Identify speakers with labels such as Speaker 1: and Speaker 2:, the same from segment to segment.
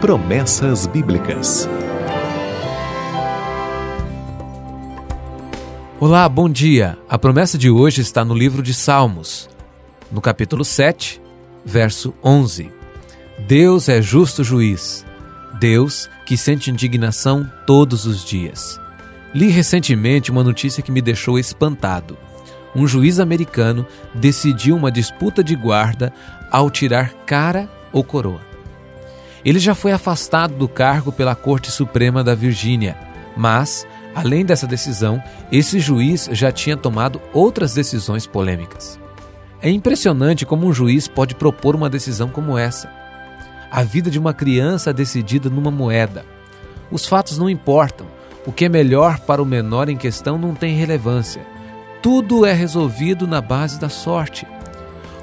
Speaker 1: Promessas Bíblicas.
Speaker 2: Olá, bom dia. A promessa de hoje está no livro de Salmos, no capítulo 7, verso 11. Deus é justo juiz, Deus que sente indignação todos os dias. Li recentemente uma notícia que me deixou espantado. Um juiz americano decidiu uma disputa de guarda ao tirar cara ou coroa. Ele já foi afastado do cargo pela Corte Suprema da Virgínia, mas, além dessa decisão, esse juiz já tinha tomado outras decisões polêmicas. É impressionante como um juiz pode propor uma decisão como essa. A vida de uma criança decidida numa moeda. Os fatos não importam. O que é melhor para o menor em questão não tem relevância. Tudo é resolvido na base da sorte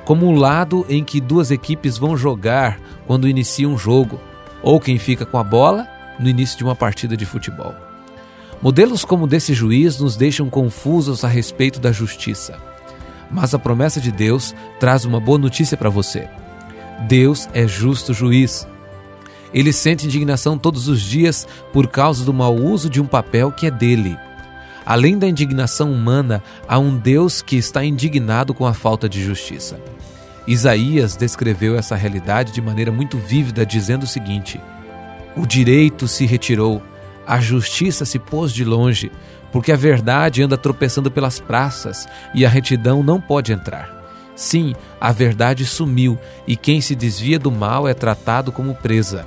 Speaker 2: como o lado em que duas equipes vão jogar quando inicia um jogo, ou quem fica com a bola no início de uma partida de futebol. Modelos como desse juiz nos deixam confusos a respeito da justiça. Mas a promessa de Deus traz uma boa notícia para você. Deus é justo juiz. Ele sente indignação todos os dias por causa do mau uso de um papel que é dele. Além da indignação humana, há um Deus que está indignado com a falta de justiça. Isaías descreveu essa realidade de maneira muito vívida, dizendo o seguinte: O direito se retirou, a justiça se pôs de longe, porque a verdade anda tropeçando pelas praças e a retidão não pode entrar. Sim, a verdade sumiu e quem se desvia do mal é tratado como presa.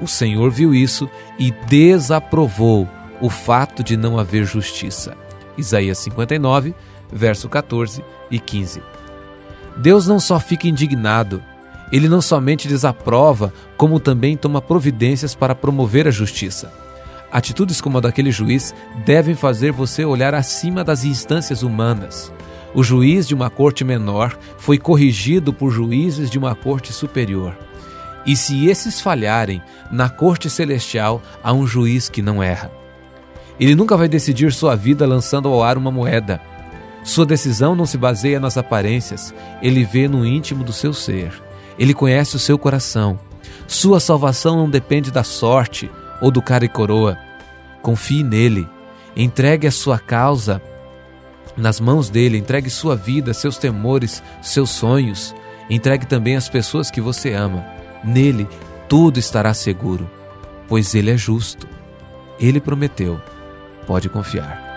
Speaker 2: O Senhor viu isso e desaprovou o fato de não haver justiça. Isaías 59, verso 14 e 15. Deus não só fica indignado, ele não somente desaprova, como também toma providências para promover a justiça. Atitudes como a daquele juiz devem fazer você olhar acima das instâncias humanas. O juiz de uma corte menor foi corrigido por juízes de uma corte superior. E se esses falharem, na corte celestial há um juiz que não erra. Ele nunca vai decidir sua vida lançando ao ar uma moeda. Sua decisão não se baseia nas aparências, ele vê no íntimo do seu ser. Ele conhece o seu coração. Sua salvação não depende da sorte ou do cara e coroa. Confie nele. Entregue a sua causa nas mãos dele. Entregue sua vida, seus temores, seus sonhos. Entregue também as pessoas que você ama. Nele tudo estará seguro, pois ele é justo. Ele prometeu. Pode confiar.